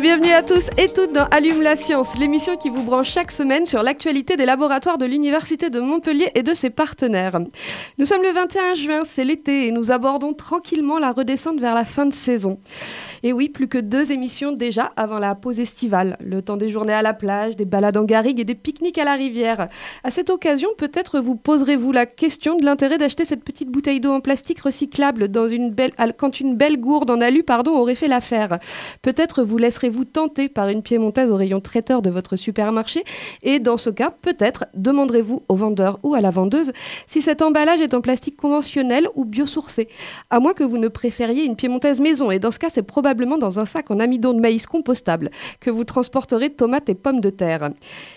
Bienvenue à tous et toutes dans Allume la science, l'émission qui vous branche chaque semaine sur l'actualité des laboratoires de l'Université de Montpellier et de ses partenaires. Nous sommes le 21 juin, c'est l'été et nous abordons tranquillement la redescente vers la fin de saison. Et oui, plus que deux émissions déjà avant la pause estivale. Le temps des journées à la plage, des balades en garrigue et des pique-niques à la rivière. À cette occasion, peut-être vous poserez-vous la question de l'intérêt d'acheter cette petite bouteille d'eau en plastique recyclable dans une belle, quand une belle gourde en alu pardon, aurait fait l'affaire. Peut-être vous laisserez-vous tenter par une piémontaise au rayon traiteur de votre supermarché. Et dans ce cas, peut-être demanderez-vous au vendeur ou à la vendeuse si cet emballage est en plastique conventionnel ou biosourcé. À moins que vous ne préfériez une piémontaise maison. Et dans ce cas, c'est probablement dans un sac en amidon de maïs compostable que vous transporterez tomates et pommes de terre.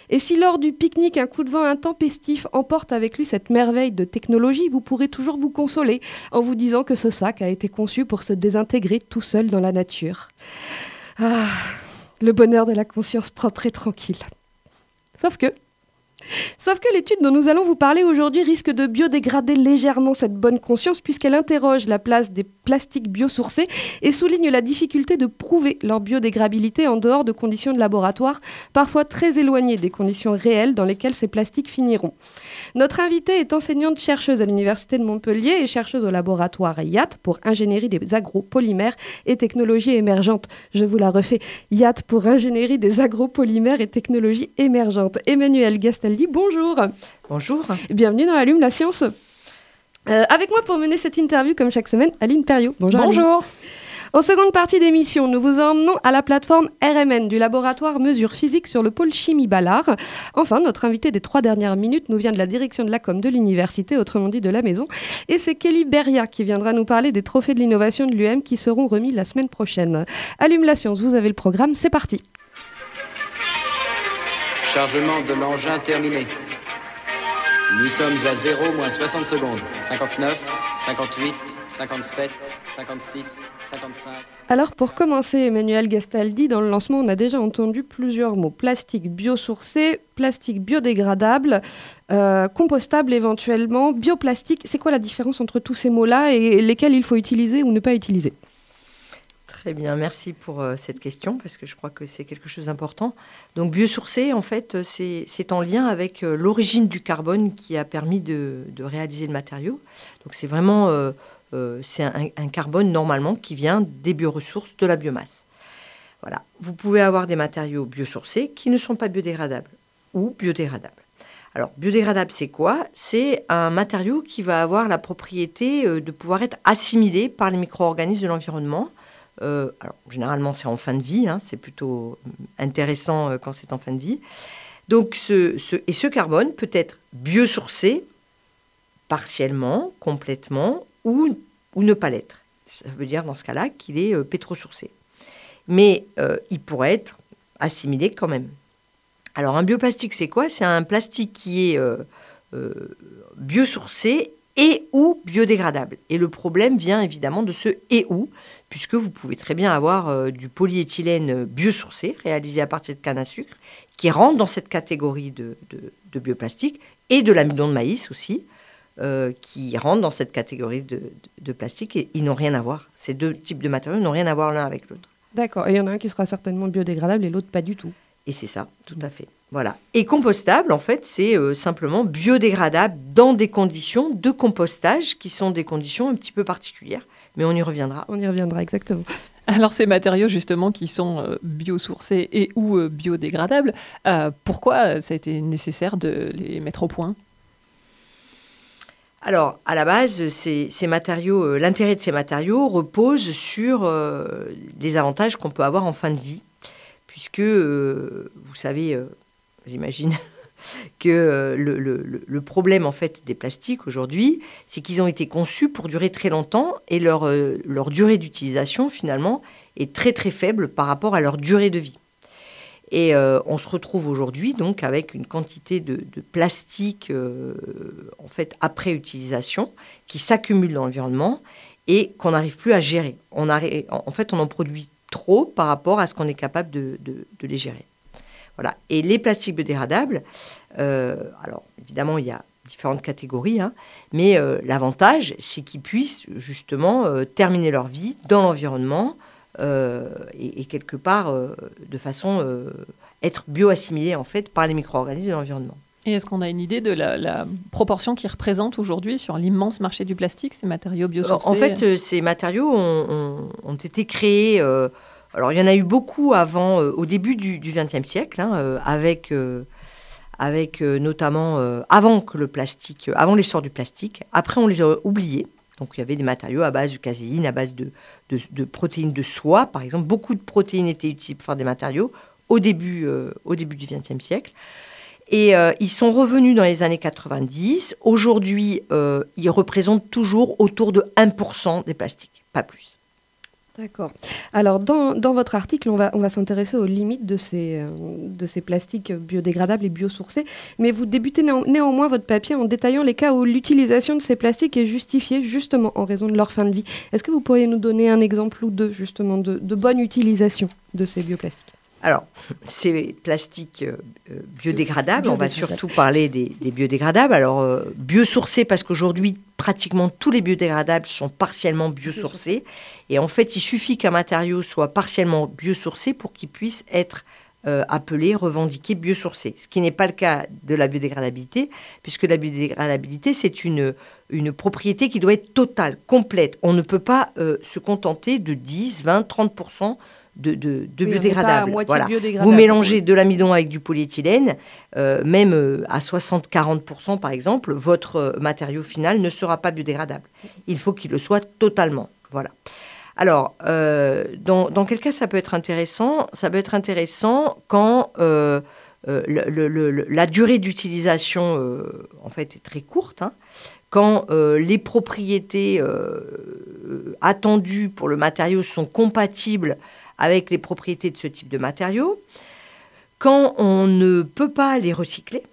Et si lors du pique-nique, un coup de vent intempestif emporte avec lui cette merveille de technologie, vous pourrez toujours vous consoler en vous disant que ce sac a été conçu pour se désintégrer tout seul dans la nature. Ah, le bonheur de la conscience propre et tranquille. Sauf que, Sauf que l'étude dont nous allons vous parler aujourd'hui risque de biodégrader légèrement cette bonne conscience puisqu'elle interroge la place des plastiques biosourcés et souligne la difficulté de prouver leur biodégradabilité en dehors de conditions de laboratoire, parfois très éloignées des conditions réelles dans lesquelles ces plastiques finiront. Notre invitée est enseignante chercheuse à l'Université de Montpellier et chercheuse au laboratoire IAT pour ingénierie des agropolymères et technologies émergentes. Je vous la refais, IAT pour ingénierie des agropolymères et technologies émergentes. Emmanuel Bonjour. Bonjour. Bienvenue dans Allume la science. Euh, avec moi pour mener cette interview, comme chaque semaine, Aline Perriot. Bonjour. Bonjour. En seconde partie d'émission, nous vous emmenons à la plateforme RMN du laboratoire Mesures Physiques sur le pôle Chimie Ballard. Enfin, notre invité des trois dernières minutes nous vient de la direction de la com de l'université, autrement dit de la maison. Et c'est Kelly Beria qui viendra nous parler des trophées de l'innovation de l'UM qui seront remis la semaine prochaine. Allume la science, vous avez le programme, c'est parti. Chargement de l'engin terminé. Nous sommes à 0 moins 60 secondes. 59, 58, 57, 56, 55. Alors pour commencer, Emmanuel Gastaldi, dans le lancement, on a déjà entendu plusieurs mots. Plastique biosourcé, plastique biodégradable, euh, compostable éventuellement, bioplastique. C'est quoi la différence entre tous ces mots-là et lesquels il faut utiliser ou ne pas utiliser? Très bien, merci pour euh, cette question parce que je crois que c'est quelque chose d'important. Donc biosourcé, en fait, c'est en lien avec euh, l'origine du carbone qui a permis de, de, réaliser le matériau. Donc c'est vraiment euh, euh, c'est un, un, carbone normalement qui vient des bioressources, de la biomasse. Voilà. Vous pouvez avoir des matériaux biosourcés qui ne sont pas biodégradables ou biodégradables. Alors, biodégradable, c'est quoi? C'est un matériau qui va avoir la propriété de pouvoir être assimilé par les micro-organismes de l'environnement euh, alors, généralement, c'est en fin de vie, hein, c'est plutôt intéressant euh, quand c'est en fin de vie. Donc, ce, et ce carbone peut être biosourcé partiellement, complètement, ou, ou ne pas l'être. Ça veut dire dans ce cas-là qu'il est euh, pétrosourcé. Mais euh, il pourrait être assimilé quand même. Alors, un bioplastique, c'est quoi? C'est un plastique qui est euh, biosourcé et ou biodégradable. Et le problème vient évidemment de ce et ou, puisque vous pouvez très bien avoir euh, du polyéthylène biosourcé, réalisé à partir de canne à sucre, qui rentre dans cette catégorie de, de, de bioplastique, et de l'amidon de maïs aussi, euh, qui rentre dans cette catégorie de, de plastique, et ils n'ont rien à voir. Ces deux types de matériaux n'ont rien à voir l'un avec l'autre. D'accord, et il y en a un qui sera certainement biodégradable et l'autre pas du tout. Et c'est ça, tout à fait. Voilà. Et compostable, en fait, c'est euh, simplement biodégradable dans des conditions de compostage qui sont des conditions un petit peu particulières. Mais on y reviendra. On y reviendra, exactement. Alors ces matériaux justement qui sont euh, biosourcés et ou euh, biodégradables, pourquoi ça a été nécessaire de les mettre au point? Alors, à la base, ces, ces matériaux, l'intérêt de ces matériaux repose sur les avantages qu'on peut avoir en fin de vie, puisque, vous savez, j'imagine, que euh, le, problème en fait des plastiques aujourd'hui, c'est qu'ils ont été conçus pour durer très longtemps et leur, euh, durée d'utilisation finalement est très très faible par rapport à leur durée de vie. Et euh, on se retrouve aujourd'hui donc avec une quantité de, de plastique en fait après utilisation qui s'accumule dans l'environnement et qu'on n'arrive plus à gérer. On en fait, on en produit trop par rapport à ce qu'on est capable de les gérer. Voilà. Et les plastiques biodégradables, euh, alors évidemment, il y a différentes catégories, hein, mais euh, l'avantage, c'est qu'ils puissent justement euh, terminer leur vie dans l'environnement et, et quelque part de façon être bioassimilés en fait par les micro-organismes de l'environnement. Et est-ce qu'on a une idée de la, la proportion qu'ils représentent aujourd'hui sur l'immense marché du plastique, ces matériaux biosourcés En fait, ces matériaux ont, ont- ont été créés. euh, alors, il y en a eu beaucoup avant, euh, au début du XXe siècle, hein, euh, avec, euh, avec notamment avant que le plastique, avant l'essor du plastique. Après, on les a oubliés. Donc, il y avait des matériaux à base de caséine, à base de, de, protéines de soie, par exemple. Beaucoup de protéines étaient utiles pour faire des matériaux au début, au début du XXe siècle. Et ils sont revenus dans les années 90. Aujourd'hui, ils représentent toujours autour de 1% des plastiques, pas plus. D'accord. Alors, dans, dans votre article, on va, on va s'intéresser aux limites de ces, euh, de ces plastiques biodégradables et biosourcés. Mais vous débutez néan- néanmoins votre papier en détaillant les cas où l'utilisation de ces plastiques est justifiée justement en raison de leur fin de vie. Est-ce que vous pourriez nous donner un exemple ou deux justement de, de bonne utilisation de ces bioplastiques? Alors, ces plastiques euh, euh, biodégradables, on va surtout parler des, des biodégradables. Alors, euh, biosourcés, parce qu'aujourd'hui, pratiquement tous les biodégradables sont partiellement biosourcés. Et en fait, il suffit qu'un matériau soit partiellement biosourcé pour qu'il puisse être euh, appelé, revendiqué biosourcé. Ce qui n'est pas le cas de la biodégradabilité, puisque la biodégradabilité, c'est une, une propriété qui doit être totale, complète. On ne peut pas se contenter de 10, 20, 30% de, Oui, biodégradables. Voilà. biodégradable. Vous mélangez de l'amidon avec du polyéthylène, euh, même euh, à 60-40% par exemple, votre euh, matériau final ne sera pas biodégradable. Il faut qu'il le soit totalement. Voilà. Alors, euh, dans, dans quel cas ça peut être intéressant? Ça peut être intéressant quand le- le- le- le- la durée d'utilisation en fait est très courte, hein, quand euh, les propriétés euh, attendues pour le matériau sont compatibles avec les propriétés de ce type de matériau, quand on ne peut pas les recycler,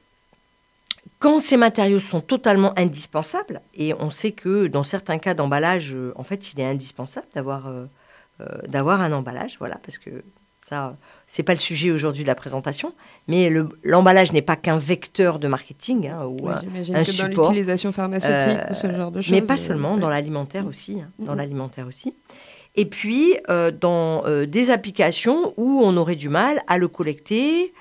quand ces matériaux sont totalement indispensables, et on sait que dans certains cas d'emballage, euh, en fait, il est indispensable d'avoir euh, euh, d'avoir un emballage, voilà, parce que ça, c'est pas le sujet aujourd'hui de la présentation, mais le- l'emballage n'est pas qu'un vecteur de marketing hein, ou Oui, un- un que dans support. l'utilisation pharmaceutique Euh, ou ce genre de choses. Mais pas seulement, ouais. dans l'alimentaire aussi. hein, dans l'alimentaire aussi. Et puis, euh, dans euh, des applications où on aurait du mal à le collecter,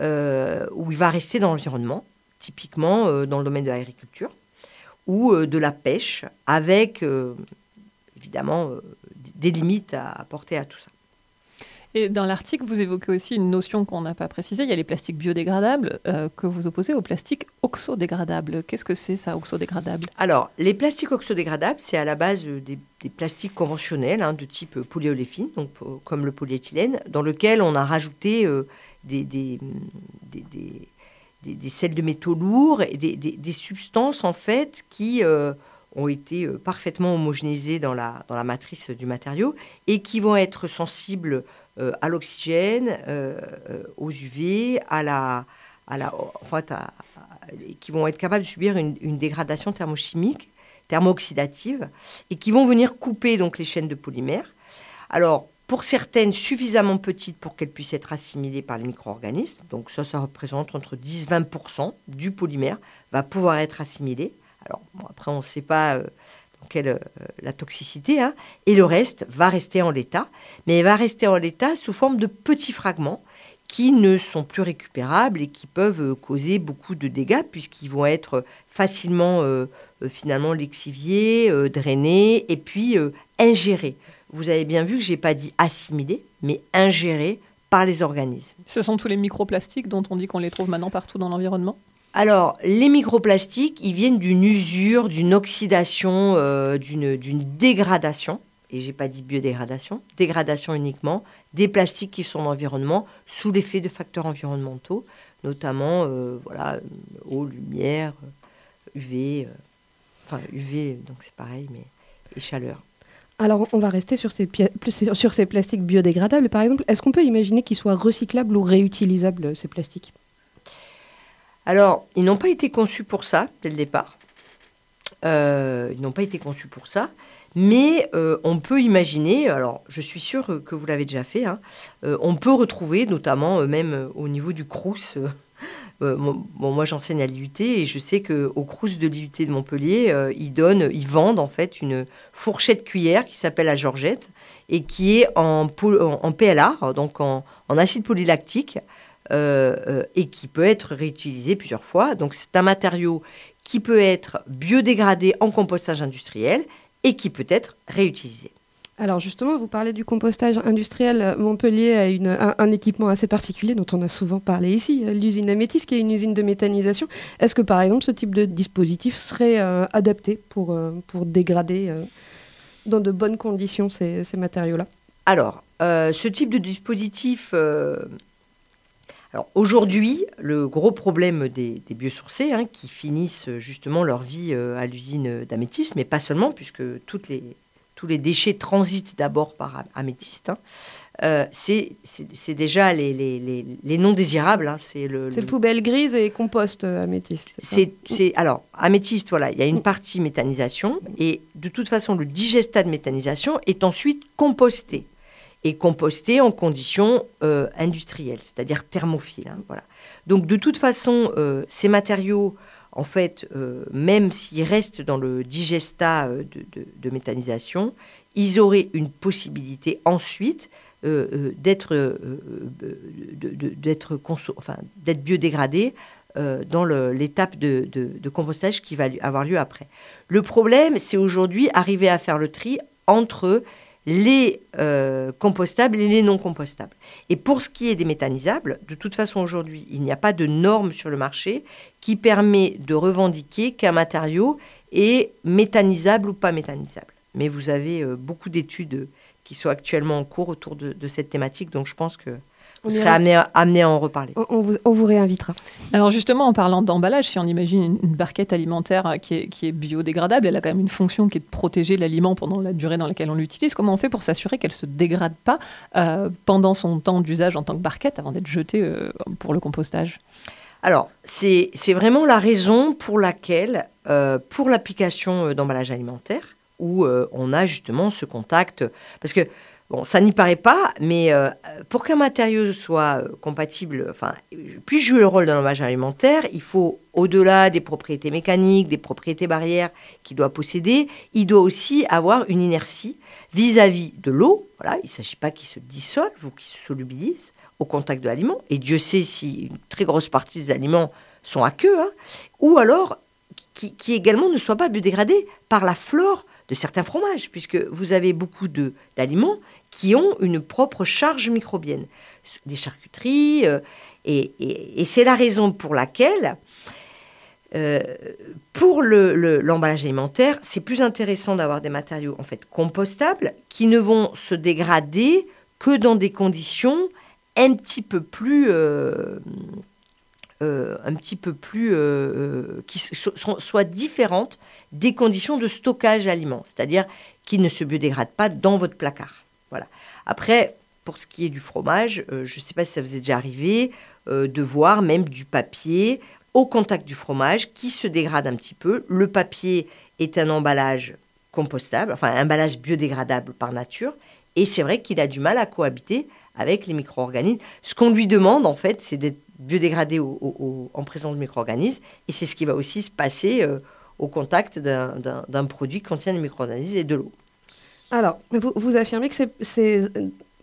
euh, où il va rester dans l'environnement, typiquement dans le domaine de l'agriculture, ou de la pêche, avec évidemment des limites à apporter à tout ça. Et dans l'article, vous évoquez aussi une notion qu'on n'a pas précisée. Il y a les plastiques biodégradables euh, que vous opposez aux plastiques oxodégradables. Qu'est-ce que c'est ça, oxodégradable? Alors, les plastiques oxodégradables, c'est à la base des, des plastiques conventionnels hein, de type polyoléphine, donc euh, comme le polyéthylène, dans lequel on a rajouté euh, des, sels de métaux lourds et des, substances en fait qui euh, ont été parfaitement homogénéisées dans la, matrice du matériau et qui vont être sensibles à l'oxygène, aux UV, à la, à la, à- qui vont être capables de subir une, une dégradation thermochimique, thermo-oxydative, et qui vont venir couper donc les chaînes de polymères. Alors, pour certaines suffisamment petites pour qu'elles puissent être assimilées par les micro-organismes, donc ça, ça représente entre 10-20% du polymère va pouvoir être assimilé. Alors, après, on ne sait pas euh, dans quelle euh, la toxicité, hein, et le reste va rester en l'état, mais il va rester en l'état sous forme de petits fragments qui ne sont plus récupérables et qui peuvent euh, causer beaucoup de dégâts puisqu'ils vont être facilement euh, euh, finalement lexiviés, euh, drainés et puis euh, ingérés. Vous avez bien vu que j'ai pas dit assimilés, mais ingérés par les organismes. Ce sont tous les microplastiques dont on dit qu'on les trouve maintenant partout dans l'environnement? Alors, les microplastiques, ils viennent d'une usure, d'une oxydation, euh, d'une dégradation, et j'ai pas dit biodégradation, dégradation uniquement, des plastiques qui sont dans l'environnement sous l'effet de facteurs environnementaux, notamment euh, voilà, eau, lumière, UV, euh, enfin UV, donc c'est pareil, mais et chaleur. Alors, on va rester sur ces, sur plastiques biodégradables, par exemple. Est-ce qu'on peut imaginer qu'ils soient recyclables ou réutilisables, ces plastiques? Alors, ils n'ont pas été conçus pour ça dès le départ. Euh, ils n'ont pas été conçus pour ça. Mais euh, on peut imaginer, alors je suis sûre que vous l'avez déjà fait, hein, euh, on peut retrouver, notamment euh, même au niveau du Crous. bon, moi j'enseigne à l'IUT et je sais qu'au Crous de l'IUT de Montpellier, ils donnent, ils vendent en fait une fourchette cuillère qui s'appelle la Georgette et qui est en, en, PLA, donc en, en acide polylactique, et qui peut être réutilisé plusieurs fois. Donc c'est un matériau qui peut être biodégradé en compostage industriel et qui peut être réutilisé. Alors justement, vous parlez du compostage industriel. Euh, Montpellier a une- un, un équipement assez particulier dont on a souvent parlé ici, euh, l'usine Amétis, qui est une usine de méthanisation. Est-ce que par exemple ce type de dispositif serait euh, adapté pour, euh, pour dégrader euh, dans de bonnes conditions ces, ces matériaux-là? Alors, ce type de dispositif, alors aujourd'hui, le gros problème des, des biosourcés hein, qui finissent justement leur vie euh, à l'usine d'améthyste, mais pas seulement, puisque toutes les, tous les déchets transitent d'abord par am- améthyste, hein, euh, c'est c'est- c'est déjà les, les, les, les non désirables. hein, c'est le, C'est le- poubelle grise et compost euh, améthyste. c'est c'est, c'est- alors, améthyste, voilà, il y a une partie méthanisation et de toute façon, le digestat de méthanisation est ensuite composté et composté en conditions euh, industrielles, c'est-à-dire thermophiles. hein, voilà. Donc, de toute façon, euh, ces matériaux, en fait, euh, même s'ils restent dans le digestat de, méthanisation, ils auraient une possibilité ensuite d'être d'être enfin, biodégradés dans l'étape de, compostage qui va avoir lieu après. Le problème, c'est aujourd'hui arriver à faire le tri entre les euh, compostables et les non compostables. Et pour ce qui est des méthanisables, de toute façon aujourd'hui, il n'y a pas de norme sur le marché qui permet de revendiquer qu'un matériau est méthanisable ou pas méthanisable. Mais vous avez euh, beaucoup d'études qui sont actuellement en cours autour de, cette thématique, donc je pense que vous serez amené à, amené à en reparler. On, on vous, on vous réinvitera. Alors justement, en parlant d'emballage, si on imagine une, une barquette alimentaire euh, qui est, qui est biodégradable, elle a quand même une fonction qui est de protéger l'aliment pendant la durée dans laquelle on l'utilise. Comment on fait pour s'assurer qu'elle ne se dégrade pas euh, pendant son temps d'usage en tant que barquette avant d'être jetée euh, pour le compostage? Alors, c'est c'est vraiment la raison pour laquelle, euh, pour l'application d'emballage alimentaire, où euh, on a justement ce contact, parce que, bon, ça n'y paraît pas, mais euh, pour qu'un matériau soit euh, compatible, enfin, puisse jouer le rôle d'un emballage alimentaire, il faut, au-delà des propriétés mécaniques, des propriétés barrières qu'il doit posséder, il doit aussi avoir une inertie vis-à-vis de l'eau. Voilà, il ne s'agit pas qu'il se dissolve ou qu'il se solubilise au contact de l'aliment. Et Dieu sait si une très grosse partie des aliments sont à queue, hein, ou alors qui, également ne soient pas biodégradés par la flore de certains fromages, puisque vous avez beaucoup de- d'aliments qui ont une propre charge microbienne, des charcuteries, euh, et, c'est la raison pour laquelle, euh, pour le- le- l'emballage alimentaire, c'est plus intéressant d'avoir des matériaux en fait compostables qui ne vont se dégrader que dans des conditions un petit peu plus euh, un petit peu plus euh, euh, qui so- so- soient différentes des conditions de stockage aliments, c'est-à-dire qui ne se biodégradent pas dans votre placard. Voilà. Après, pour ce qui est du fromage, euh, je ne sais pas si ça vous est déjà arrivé euh, de voir même du papier au contact du fromage qui se dégrade un petit peu. Le papier est un emballage compostable, enfin un emballage biodégradable par nature, et c'est vrai qu'il a du mal à cohabiter avec les micro-organismes. Ce qu'on lui demande, en fait, c'est d'être biodégradé en présence de micro-organismes, et c'est ce qui va aussi se passer euh, au contact d'un- produit qui contient des micro-organismes et de l'eau. Alors, vous, affirmez que c'est- c'est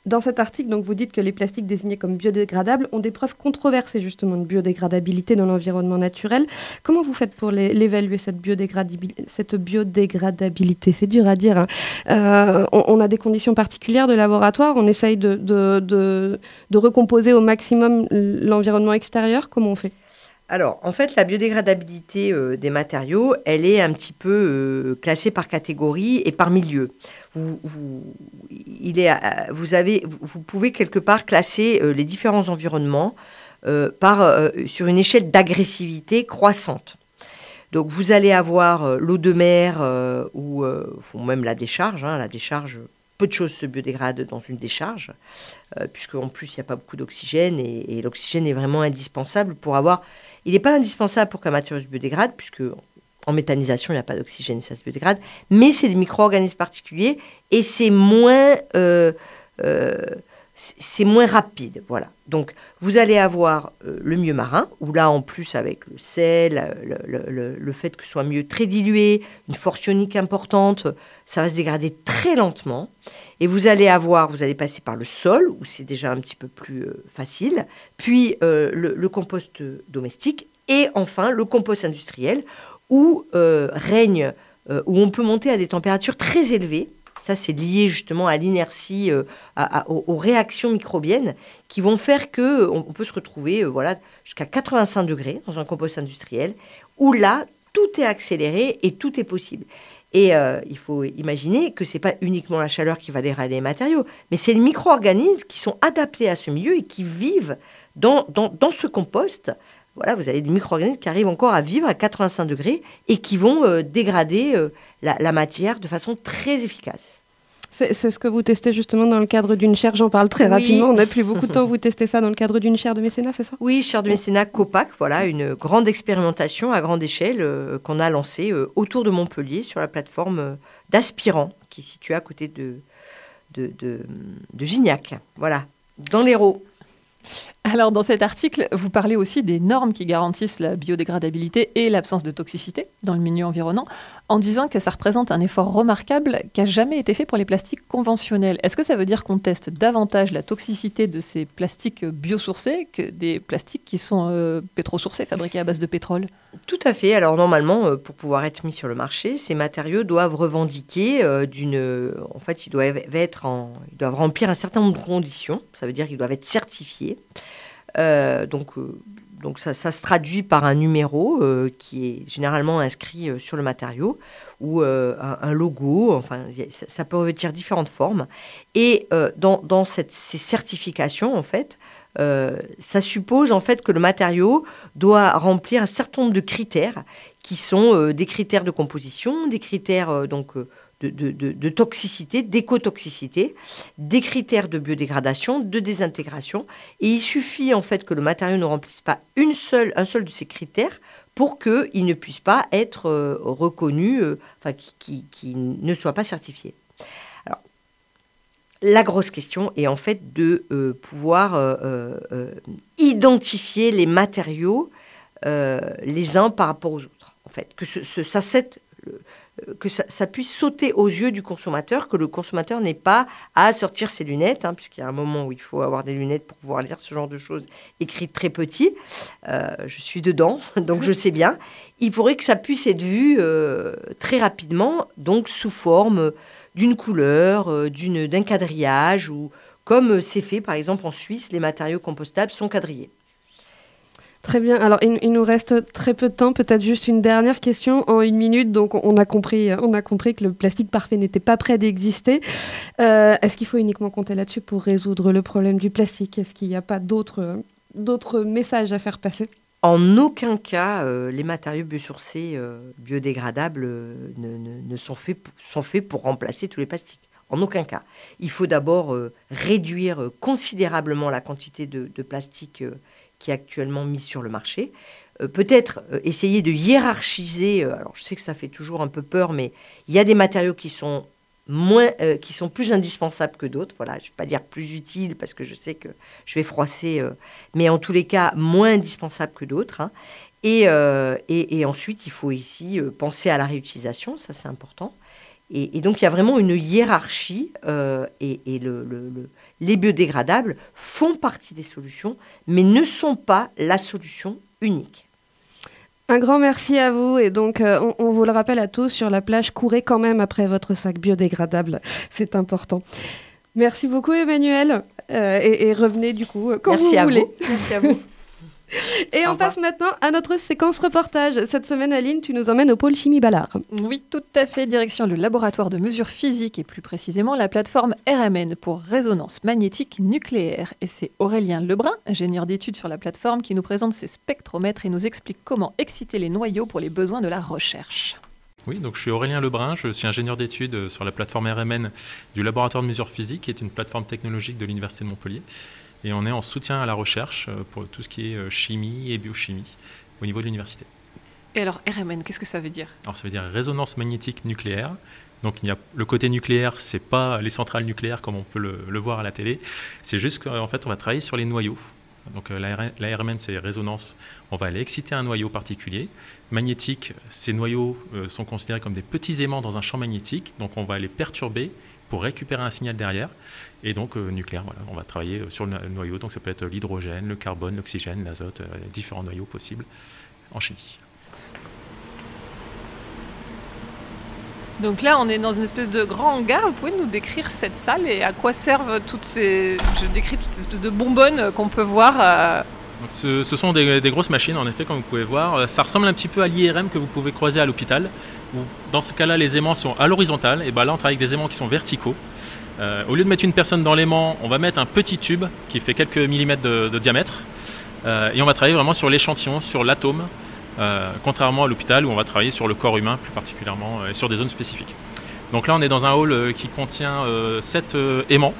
dans cet article, donc vous dites que les plastiques désignés comme biodégradables ont des preuves controversées justement de biodégradabilité dans l'environnement naturel. Comment vous faites pour l'évaluer cette, biodégradabil- cette biodégradabilité? C'est dur à dire. hein. Euh, on, a des conditions particulières de laboratoire. On essaye de- de recomposer au maximum l'environnement extérieur. Comment on fait? Alors, en fait, la biodégradabilité euh, des matériaux, elle est un petit peu euh, classée par catégorie et par milieu. Vous, euh, pouvez quelque part classer les différents environnements sur une échelle d'agressivité croissante. Donc vous allez avoir l'eau de mer ou, même la décharge. hein. la décharge, peu de choses se biodégradent dans une décharge, puisqu'en plus il n'y a pas beaucoup d'oxygène et l'oxygène est vraiment indispensable pour avoir. Il n'est pas indispensable pour qu'un matériau se biodégrade, puisque en méthanisation il n'y a pas d'oxygène, ça se biodégrade, mais c'est des micro-organismes particuliers et c'est moins. euh, euh, c'est moins rapide, voilà. Donc, vous allez avoir euh, le mieux marin, où là, en plus, avec le sel, le, le- fait que ce soit mieux très dilué, une force ionique importante, ça va se dégrader très lentement. Et vous allez avoir, vous allez passer par le sol, où c'est déjà un petit peu plus euh, facile, puis euh, le, compost domestique, et enfin le compost industriel, où euh, règne, euh, où on peut monter à des températures très élevées. Ça, c'est lié justement à l'inertie, euh, aux, réactions microbiennes qui vont faire que on, on peut se retrouver euh, voilà, jusqu'à 85 degrés dans un compost industriel, où là, tout est accéléré et tout est possible. Et euh, il faut imaginer que ce n'est pas uniquement la chaleur qui va dégrader les matériaux, mais c'est les micro-organismes qui sont adaptés à ce milieu et qui vivent dans, dans ce compost. Voilà, vous avez des micro-organismes qui arrivent encore à vivre à 85 degrés et qui vont euh, dégrader euh, la, la matière de façon très efficace. C'est ce que vous testez justement dans le cadre d'une chaire. J'en parle très Oui. rapidement. On n'a plus beaucoup de temps. Vous testez ça dans le cadre d'une chaire de mécénat, c'est ça? Oui, Chaire de mécénat Copac, voilà, une grande expérimentation à grande échelle euh, qu'on a lancée autour de Montpellier sur la plateforme d'Aspirant, qui est située à côté de, de, de, de Gignac. Voilà, dans l'Hérault. Alors, dans cet article, vous parlez aussi des normes qui garantissent la biodégradabilité et l'absence de toxicité dans le milieu environnant, en disant que ça représente un effort remarquable qui n'a jamais été fait pour les plastiques conventionnels. Est-ce que ça veut dire qu'on teste davantage la toxicité de ces plastiques biosourcés que des plastiques qui sont euh, pétrosourcés, fabriqués à base de pétrole? Tout à fait. Alors normalement, euh, pour pouvoir être mis sur le marché, ces matériaux doivent revendiquer euh, d'une... En fait, ils doivent être. Ils doivent remplir un certain nombre de conditions. Ça veut dire qu'ils doivent être certifiés. Euh, donc, euh, donc ça, se traduit par un numéro euh, qui est généralement inscrit sur le matériau ou un, logo. Enfin, ça, peut revêtir différentes formes. Et dans, ces certifications, en fait, ça suppose en fait que le matériau doit remplir un certain nombre de critères qui sont des critères de composition, des critères donc de, toxicité, d'écotoxicité, des critères de biodégradation, de désintégration. Et il suffit en fait que le matériau ne remplisse pas une seule, un seul de ces critères pour qu'il ne puisse pas être euh, reconnu, euh, enfin qui, qui- qui ne soit pas certifié. Alors, la grosse question est en fait de euh, pouvoir identifier les matériaux les uns par rapport aux autres. En fait, que ce, ça, euh, que ça, puisse sauter aux yeux du consommateur, que le consommateur n'ait pas à sortir ses lunettes, hein, puisqu'il y a un moment où il faut avoir des lunettes pour pouvoir lire ce genre de choses écrites très petit. Euh, je suis dedans, donc je sais bien. Il faudrait que ça puisse être vu euh, très rapidement, donc sous forme d'une couleur, euh, d'un quadrillage, ou comme c'est fait par exemple en Suisse, les matériaux compostables sont quadrillés. Très bien. Alors, il, nous reste très peu de temps. Peut-être juste une dernière question en une minute. Donc, on- a compris, on a compris que le plastique parfait n'était pas prêt d'exister. Euh, Est-ce qu'il faut uniquement compter là-dessus pour résoudre le problème du plastique? Est-ce qu'il n'y a pas d'autres d'autres messages à faire passer? En aucun cas, euh, les matériaux biosourcés euh, biodégradables ne, sont, faits, sont faits pour remplacer tous les plastiques. En aucun cas. Il faut d'abord réduire considérablement la quantité de, plastique qui est actuellement mise sur le marché. Euh, Peut-être euh, essayer de hiérarchiser. euh, alors, je sais que ça fait toujours un peu peur, mais il y a des matériaux qui sont moins, qui sont plus indispensables que d'autres. Voilà, je ne vais pas dire plus utiles parce que je sais que je vais froisser, mais en tous les cas moins indispensables que d'autres. hein. Et, et, ensuite, il faut ici penser à la réutilisation, ça c'est important. Et, et donc, il y a vraiment une hiérarchie euh, et, et le- le- le- les biodégradables font partie des solutions, mais ne sont pas la solution unique. Un grand merci à vous. Et donc, euh, on, on vous le rappelle à tous, sur la plage, courez quand même après votre sac biodégradable. C'est important. Merci beaucoup, Emmanuel. Euh, et, et revenez du coup quand Merci vous à voulez. vous. Merci à vous. Et on passe maintenant à notre séquence reportage. Cette semaine, Aline, tu nous emmènes au pôle Chimie Ballard. Oui, tout à fait. Direction le laboratoire de mesures physiques et plus précisément la plateforme RMN pour résonance magnétique nucléaire. Et c'est Aurélien Lebrun, ingénieur d'études sur la plateforme, qui nous présente ses spectromètres et nous explique comment exciter les noyaux pour les besoins de la recherche. Oui, donc je suis Aurélien Lebrun, je suis ingénieur d'études sur la plateforme RMN du laboratoire de mesures physiques, qui est une plateforme technologique de l'Université de Montpellier. Et on est en soutien à la recherche euh, pour tout ce qui est euh, chimie et biochimie au niveau de l'université. Et alors RMN, qu'est-ce que ça veut dire? Alors ça veut dire résonance magnétique nucléaire. Donc il y a le côté nucléaire, c'est pas les centrales nucléaires comme on peut le, voir à la télé. C'est juste qu'en fait on va travailler sur les noyaux. Donc euh, la, RMN c'est résonance. On va aller exciter un noyau particulier. Magnétique, ces noyaux sont considérés comme des petits aimants dans un champ magnétique. Donc on va les perturber pour récupérer un signal derrière. Et donc euh, nucléaire, voilà, on va travailler euh, sur le noyau. Donc ça peut être l'hydrogène, le carbone, l'oxygène, l'azote, euh, différents noyaux possibles en chimie. Donc là, on est dans une espèce de grand hangar. Vous pouvez nous décrire cette salle et à quoi servent toutes ces. Je décris toutes ces espèces de bonbonnes qu'on peut voir. Ce, sont des, grosses machines, en effet, comme vous pouvez voir. Ça ressemble un petit peu à l'IRM que vous pouvez croiser à l'hôpital dans ce cas-là, les aimants sont à l'horizontale. Et ben là, on travaille avec des aimants qui sont verticaux. Euh, au lieu de mettre une personne dans l'aimant, on va mettre un petit tube qui fait quelques millimètres de, diamètre. Euh, et on va travailler vraiment sur l'échantillon, sur l'atome, euh, contrairement à l'hôpital où on va travailler sur le corps humain plus particulièrement et sur des zones spécifiques. Donc là, on est dans un hall qui contient 7 aimants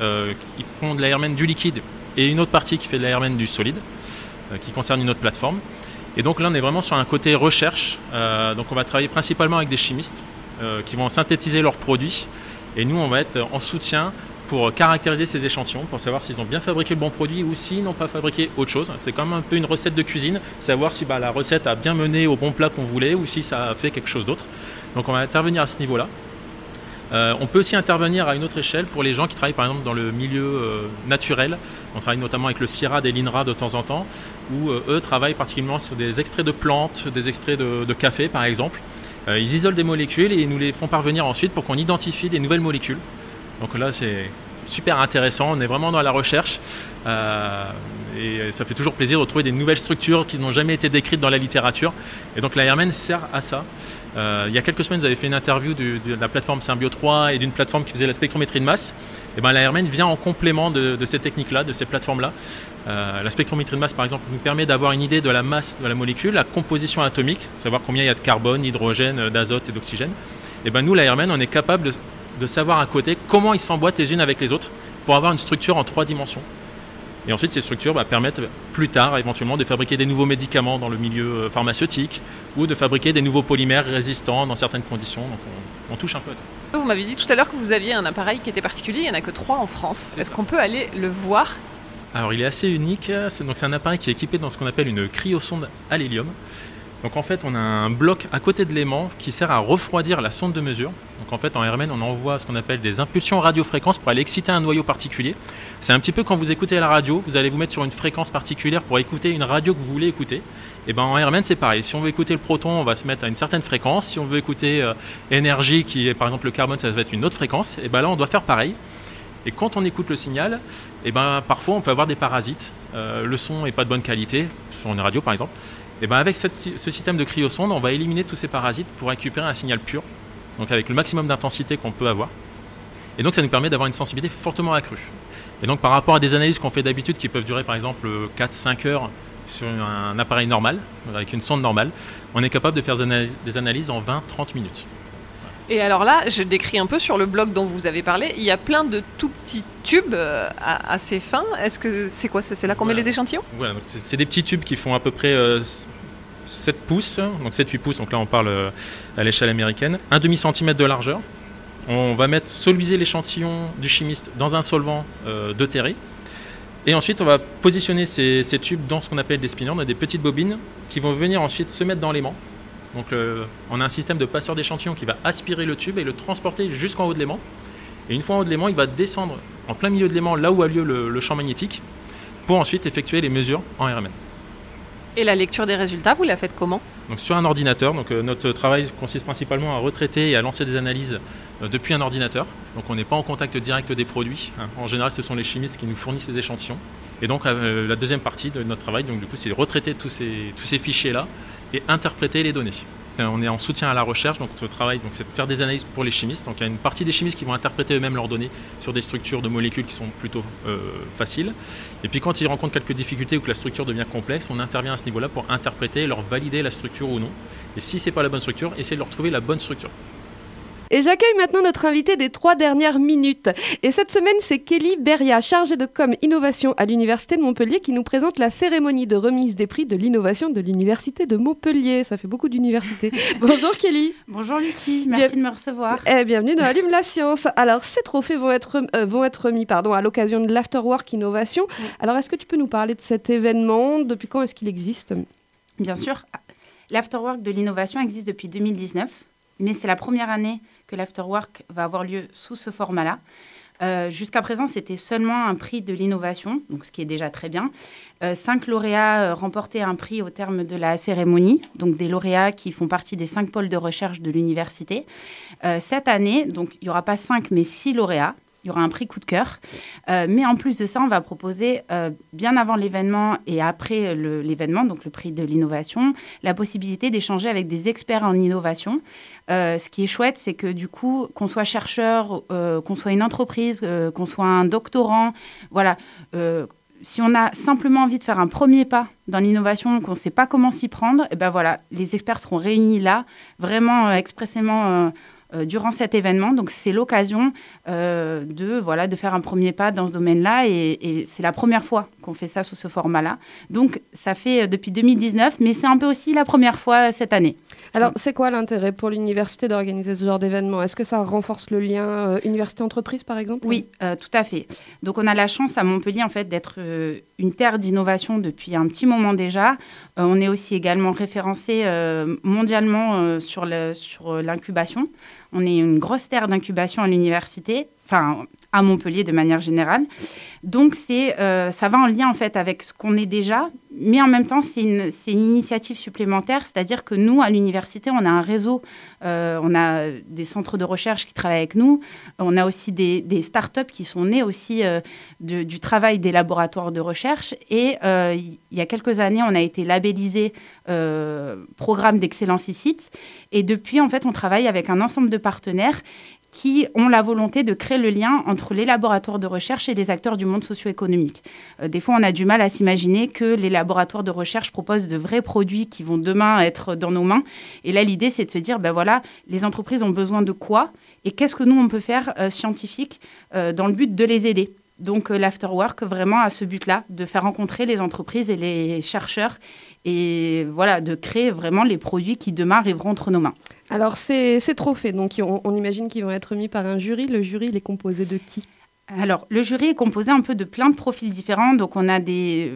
qui font de l'airmen du liquide et une autre partie qui fait de l'airmen du solide, qui concerne une autre plateforme. Et donc là, on est vraiment sur un côté recherche. Euh, donc on va travailler principalement avec des chimistes euh, qui vont synthétiser leurs produits. Et nous, on va être en soutien pour caractériser ces échantillons, pour savoir s'ils ont bien fabriqué le bon produit ou s'ils n'ont pas fabriqué autre chose. C'est comme un peu une recette de cuisine, savoir si bah, la recette a bien mené au bon plat qu'on voulait ou si ça a fait quelque chose d'autre. Donc on va intervenir à ce niveau-là. Euh, on peut aussi intervenir à une autre échelle pour les gens qui travaillent par exemple dans le milieu euh, naturel. On travaille notamment avec le CIRAD et l'INRA de temps en temps, où euh, eux travaillent particulièrement sur des extraits de plantes, des extraits de, café par exemple. ils isolent des molécules et nous les font parvenir ensuite pour qu'on identifie des nouvelles molécules. Donc là c'est super intéressant, on est vraiment dans la recherche. et ça fait toujours plaisir de trouver des nouvelles structures qui n'ont jamais été décrites dans la littérature. Et donc la RMN sert à ça. Euh, il y a quelques semaines, vous avez fait une interview de, la plateforme Symbio 3 et d'une plateforme qui faisait la spectrométrie de masse. Et ben, la RMN vient en complément de, ces techniques-là, de ces plateformes-là. Euh, la spectrométrie de masse, par exemple, nous permet d'avoir une idée de la masse de la molécule, la composition atomique, savoir combien il y a de carbone, d'hydrogène, d'azote et d'oxygène. Et ben, nous, la RMN, on est capable de savoir à côté comment ils s'emboîtent les unes avec les autres pour avoir une structure en trois dimensions. Et ensuite, ces structures bah, permettent plus tard, éventuellement, de fabriquer des nouveaux médicaments dans le milieu euh, pharmaceutique ou de fabriquer des nouveaux polymères résistants dans certaines conditions. Donc, on, touche un peu à tout. Vous m'avez dit tout à l'heure que vous aviez un appareil qui était particulier. Il n'y en a que trois en France. Est-ce qu'on peut aller le voir? Alors, il est assez unique. C'est un appareil qui est équipé dans ce qu'on appelle une cryosonde à l'hélium. Donc en fait, on a un bloc à côté de l'aimant qui sert à refroidir la sonde de mesure. Donc en fait, en RMN, on envoie ce qu'on appelle des impulsions radiofréquences pour aller exciter un noyau particulier. C'est un petit peu quand vous écoutez la radio, vous allez vous mettre sur une fréquence particulière pour écouter une radio que vous voulez écouter. Et ben en RMN, c'est pareil. Si on veut écouter le proton, on va se mettre à une certaine fréquence. Si on veut écouter euh, énergie, qui est par exemple le carbone, ça va être une autre fréquence. Et ben là, on doit faire pareil. Et quand on écoute le signal, et ben parfois on peut avoir des parasites. Euh, le son n'est pas de bonne qualité, sur une radio par exemple. Et ben avec ce système de cryosonde, on va éliminer tous ces parasites pour récupérer un signal pur, donc avec le maximum d'intensité qu'on peut avoir. Et donc ça nous permet d'avoir une sensibilité fortement accrue. Et donc par rapport à des analyses qu'on fait d'habitude qui peuvent durer par exemple 4-5 heures sur un appareil normal, avec une sonde normale, on est capable de faire des analyses en 20-30 minutes. Et alors là, je décris un peu sur le blog dont vous avez parlé, il y a plein de tout petits tubes euh, assez fins. Est-ce que c'est quoi C'est là qu'on met les échantillons? Voilà, c'est des petits tubes qui font à peu près 7 euh, pouces, donc 7-8 pouces, donc là on parle euh, à l'échelle américaine, un demi centimètre de largeur. On va mettre solubiser l'échantillon du chimiste dans un solvant de terré. Et ensuite, on va positionner ces, tubes dans ce qu'on appelle des spinners, on a des petites bobines qui vont venir ensuite se mettre dans l'aimant donc on a un système de passeur d'échantillons qui va aspirer le tube et le transporter jusqu'en haut de l'aimant. Et une fois en haut de l'aimant, il va descendre en plein milieu de l'aimant, là où a lieu le, champ magnétique, pour ensuite effectuer les mesures en RMN. Et la lecture des résultats, vous la faites comment sur un ordinateur, donc euh, notre travail consiste principalement à retraiter et à lancer des analyses euh, depuis un ordinateur. Donc on n'est pas en contact direct des produits. hein. En général, ce sont les chimistes qui nous fournissent les échantillons. Et donc euh, la deuxième partie de notre travail, donc du c'est retraiter tous ces, tous ces fichiers-là et interpréter les données. Euh, On est en soutien à la recherche, donc ce travail, c'est de faire des analyses pour les chimistes. Donc il y a une partie des chimistes qui vont interpréter eux-mêmes leurs données sur des structures de molécules qui sont plutôt euh, faciles. Et puis quand ils rencontrent quelques difficultés ou que la structure devient complexe, on intervient à ce niveau-là pour interpréter leur valider la structure ou non. Et si c'est pas la bonne structure, essayer de leur trouver la bonne structure. Et j'accueille maintenant notre invité des trois dernières minutes. Et cette semaine, c'est Kelly Beria, chargée de com innovation à l'Université de Montpellier, qui nous présente la cérémonie de remise des prix de l'innovation de l'Université de Montpellier. Ça fait beaucoup d'universités. Bonjour Kelly. Bonjour Lucie, merci de me recevoir. Eh, bienvenue dans Allume la science. Alors, ces trophées vont être, euh, vont être remis pardon, à l'occasion de l'Afterwork Innovation. Alors, est-ce que tu peux nous parler de cet événement? Depuis quand est-ce qu'il existe? Bien sûr, l'Afterwork de l'innovation existe depuis 2019, mais c'est la première année l'Afterwork va avoir lieu sous ce format-là. Euh, Jusqu'à présent, c'était seulement un prix de l'innovation, ce qui est déjà très bien. Euh, cinq lauréats euh, remportaient un prix au terme de la cérémonie, donc des lauréats qui font partie des cinq pôles de recherche de l'université. Cette année, il n'y aura pas cinq, mais six lauréats. Il y aura un prix coup de cœur. Euh, mais en plus de ça, on va proposer, euh, bien avant l'événement et après le- l'événement, donc le prix de l'innovation, la possibilité d'échanger avec des experts en innovation. Euh, ce qui est chouette, c'est que du coup, qu'on soit chercheur, euh, qu'on soit une entreprise, euh, qu'on soit un doctorant, voilà. euh, si on a simplement envie de faire un premier pas dans l'innovation, qu'on ne sait pas comment s'y prendre, et ben voilà, les experts seront réunis là, vraiment euh, expressément euh, euh, durant cet événement. Donc c'est l'occasion euh, de voilà de faire un premier pas dans ce domaine-là, et, et c'est la première fois qu'on fait ça sous ce format-là. Donc ça fait euh, depuis 2019, mais c'est un peu aussi la première fois cette année. Alors, c'est quoi l'intérêt pour l'université d'organiser ce genre d'événement? Est-ce que ça renforce le lien euh, université-entreprise, par exemple? Oui, euh, tout à fait. Donc on a la chance à Montpellier en fait d'être euh, une terre d'innovation depuis un petit moment déjà. Euh, on est aussi également référencé euh, mondialement euh, sur euh, l'incubation. On est une grosse terre d'incubation à l'université, enfin à Montpellier de manière générale. Donc c'est euh, ça va en lien en fait avec ce qu'on est déjà, mais en même temps c'est une, une initiative supplémentaire, c'est-à-dire que nous à l'université on a un réseau, euh, on a des centres de recherche qui travaillent avec nous, on a aussi des, des startups qui sont nées aussi euh, du travail des laboratoires de recherche. Et euh, il y a quelques années on a été labellisé programme d'excellence ICIT et depuis en fait on travaille avec un ensemble de partenaires qui ont la volonté de créer le lien entre les laboratoires de recherche et les acteurs du monde socio-économique. Euh, des fois, on a du mal à s'imaginer que les laboratoires de recherche proposent de vrais produits qui vont demain être dans nos mains. Et là, l'idée, c'est de se dire, ben voilà, les entreprises ont besoin de quoi et qu'est-ce que nous, on peut faire euh, scientifique euh, dans le but de les aider. Donc, euh, l'afterwork, vraiment à ce but-là, de faire rencontrer les entreprises et les chercheurs et voilà, de créer vraiment les produits qui demain arriveront entre nos mains. Alors, ces, ces trophées, donc, on, on imagine qu'ils vont être mis par un jury. Le jury, il est composé de qui? Alors, le jury est composé un peu de plein de profils différents. Donc, on a des,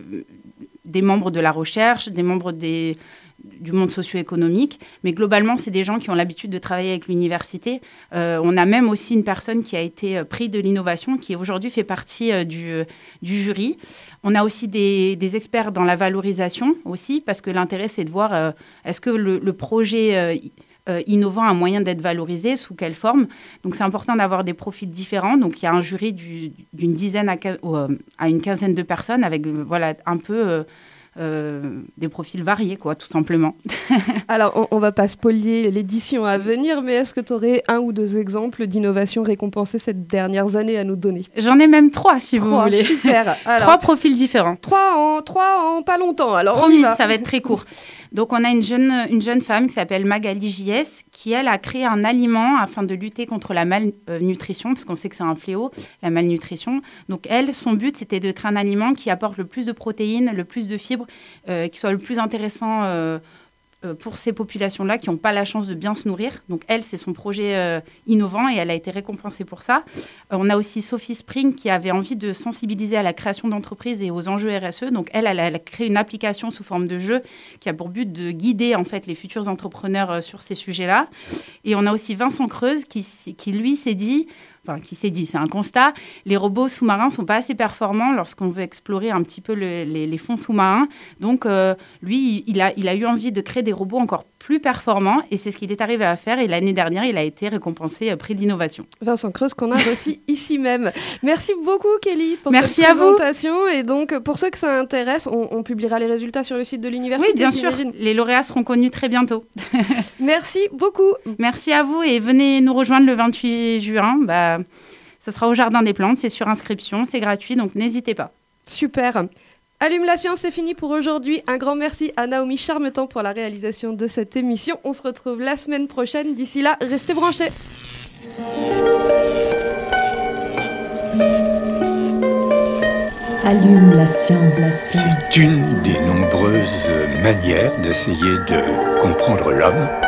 des membres de la recherche, des membres des, du monde socio-économique, mais globalement, c'est des gens qui ont l'habitude de travailler avec l'université. Euh, on a même aussi une personne qui a été euh, prix de l'innovation, qui aujourd'hui fait partie euh, du, jury. On a aussi des, experts dans la valorisation aussi, parce que l'intérêt, c'est de voir est-ce que le, projet innovant a moyen d'être valorisé, sous quelle forme. Donc c'est important d'avoir des profils différents. Donc il y a un jury du- d'une dizaine à, à une quinzaine de personnes avec voilà, un peu euh, des profils variés, quoi, tout simplement. Alors, on, on va pas spolier l'édition à venir, mais est-ce que tu aurais un ou deux exemples d'innovations récompensées ces dernières années à nous donner? J'en ai même trois, si vous voulez. Super. Alors, trois profils différents. trois en, trois en pas longtemps. Alors, on y Promis, va. ça va être très court. Donc, on a une jeune, une jeune femme qui s'appelle Magali JS, qui, elle, a créé un aliment afin de lutter contre la malnutrition, parce qu'on sait que c'est un fléau, la malnutrition. Donc, elle, son but, c'était de créer un aliment qui apporte le plus de protéines, le plus de fibres, euh, qui soit le plus intéressant euh, pour ces populations-là qui n'ont pas la chance de bien se nourrir. Donc, elle, c'est son projet euh, innovant et elle a été récompensée pour ça. Euh, on a aussi Sophie Spring qui avait envie de sensibiliser à la création d'entreprises et aux enjeux RSE. Donc, elle, elle a, créé une application sous forme de jeu qui a pour but de guider en fait les futurs entrepreneurs euh, sur ces sujets-là. Et on a aussi Vincent Creuse qui, qui lui s'est dit, qui s'est dit, c'est un constat, les robots sous-marins sont pas assez performants lorsqu'on veut explorer un petit peu le- les, fonds sous-marins. Donc euh, lui, il a, eu envie de créer des robots encore plus performant. Et c'est ce qu'il est arrivé à faire. Et l'année dernière, il a été récompensé euh, prix d'innovation. Vincent Creuse qu'on a reçu ici même. Merci beaucoup Kelly pour Merci cette à vous. Et donc pour ceux que ça intéresse, on, on publiera les résultats sur le site de l'université. Oui, bien sûr. Les lauréats seront connus très bientôt. Merci beaucoup. Merci à vous et venez nous rejoindre le 28 juin. Bah, ce sera au Jardin des Plantes, c'est sur inscription, c'est gratuit, donc n'hésitez pas. Super. Allume la science, c'est fini pour aujourd'hui. Un grand merci à Naomi Charmetan pour la réalisation de cette émission. On se retrouve la semaine prochaine. D'ici là, restez branchés. Allume la science. La science. C'est une des nombreuses manières d'essayer de comprendre l'homme.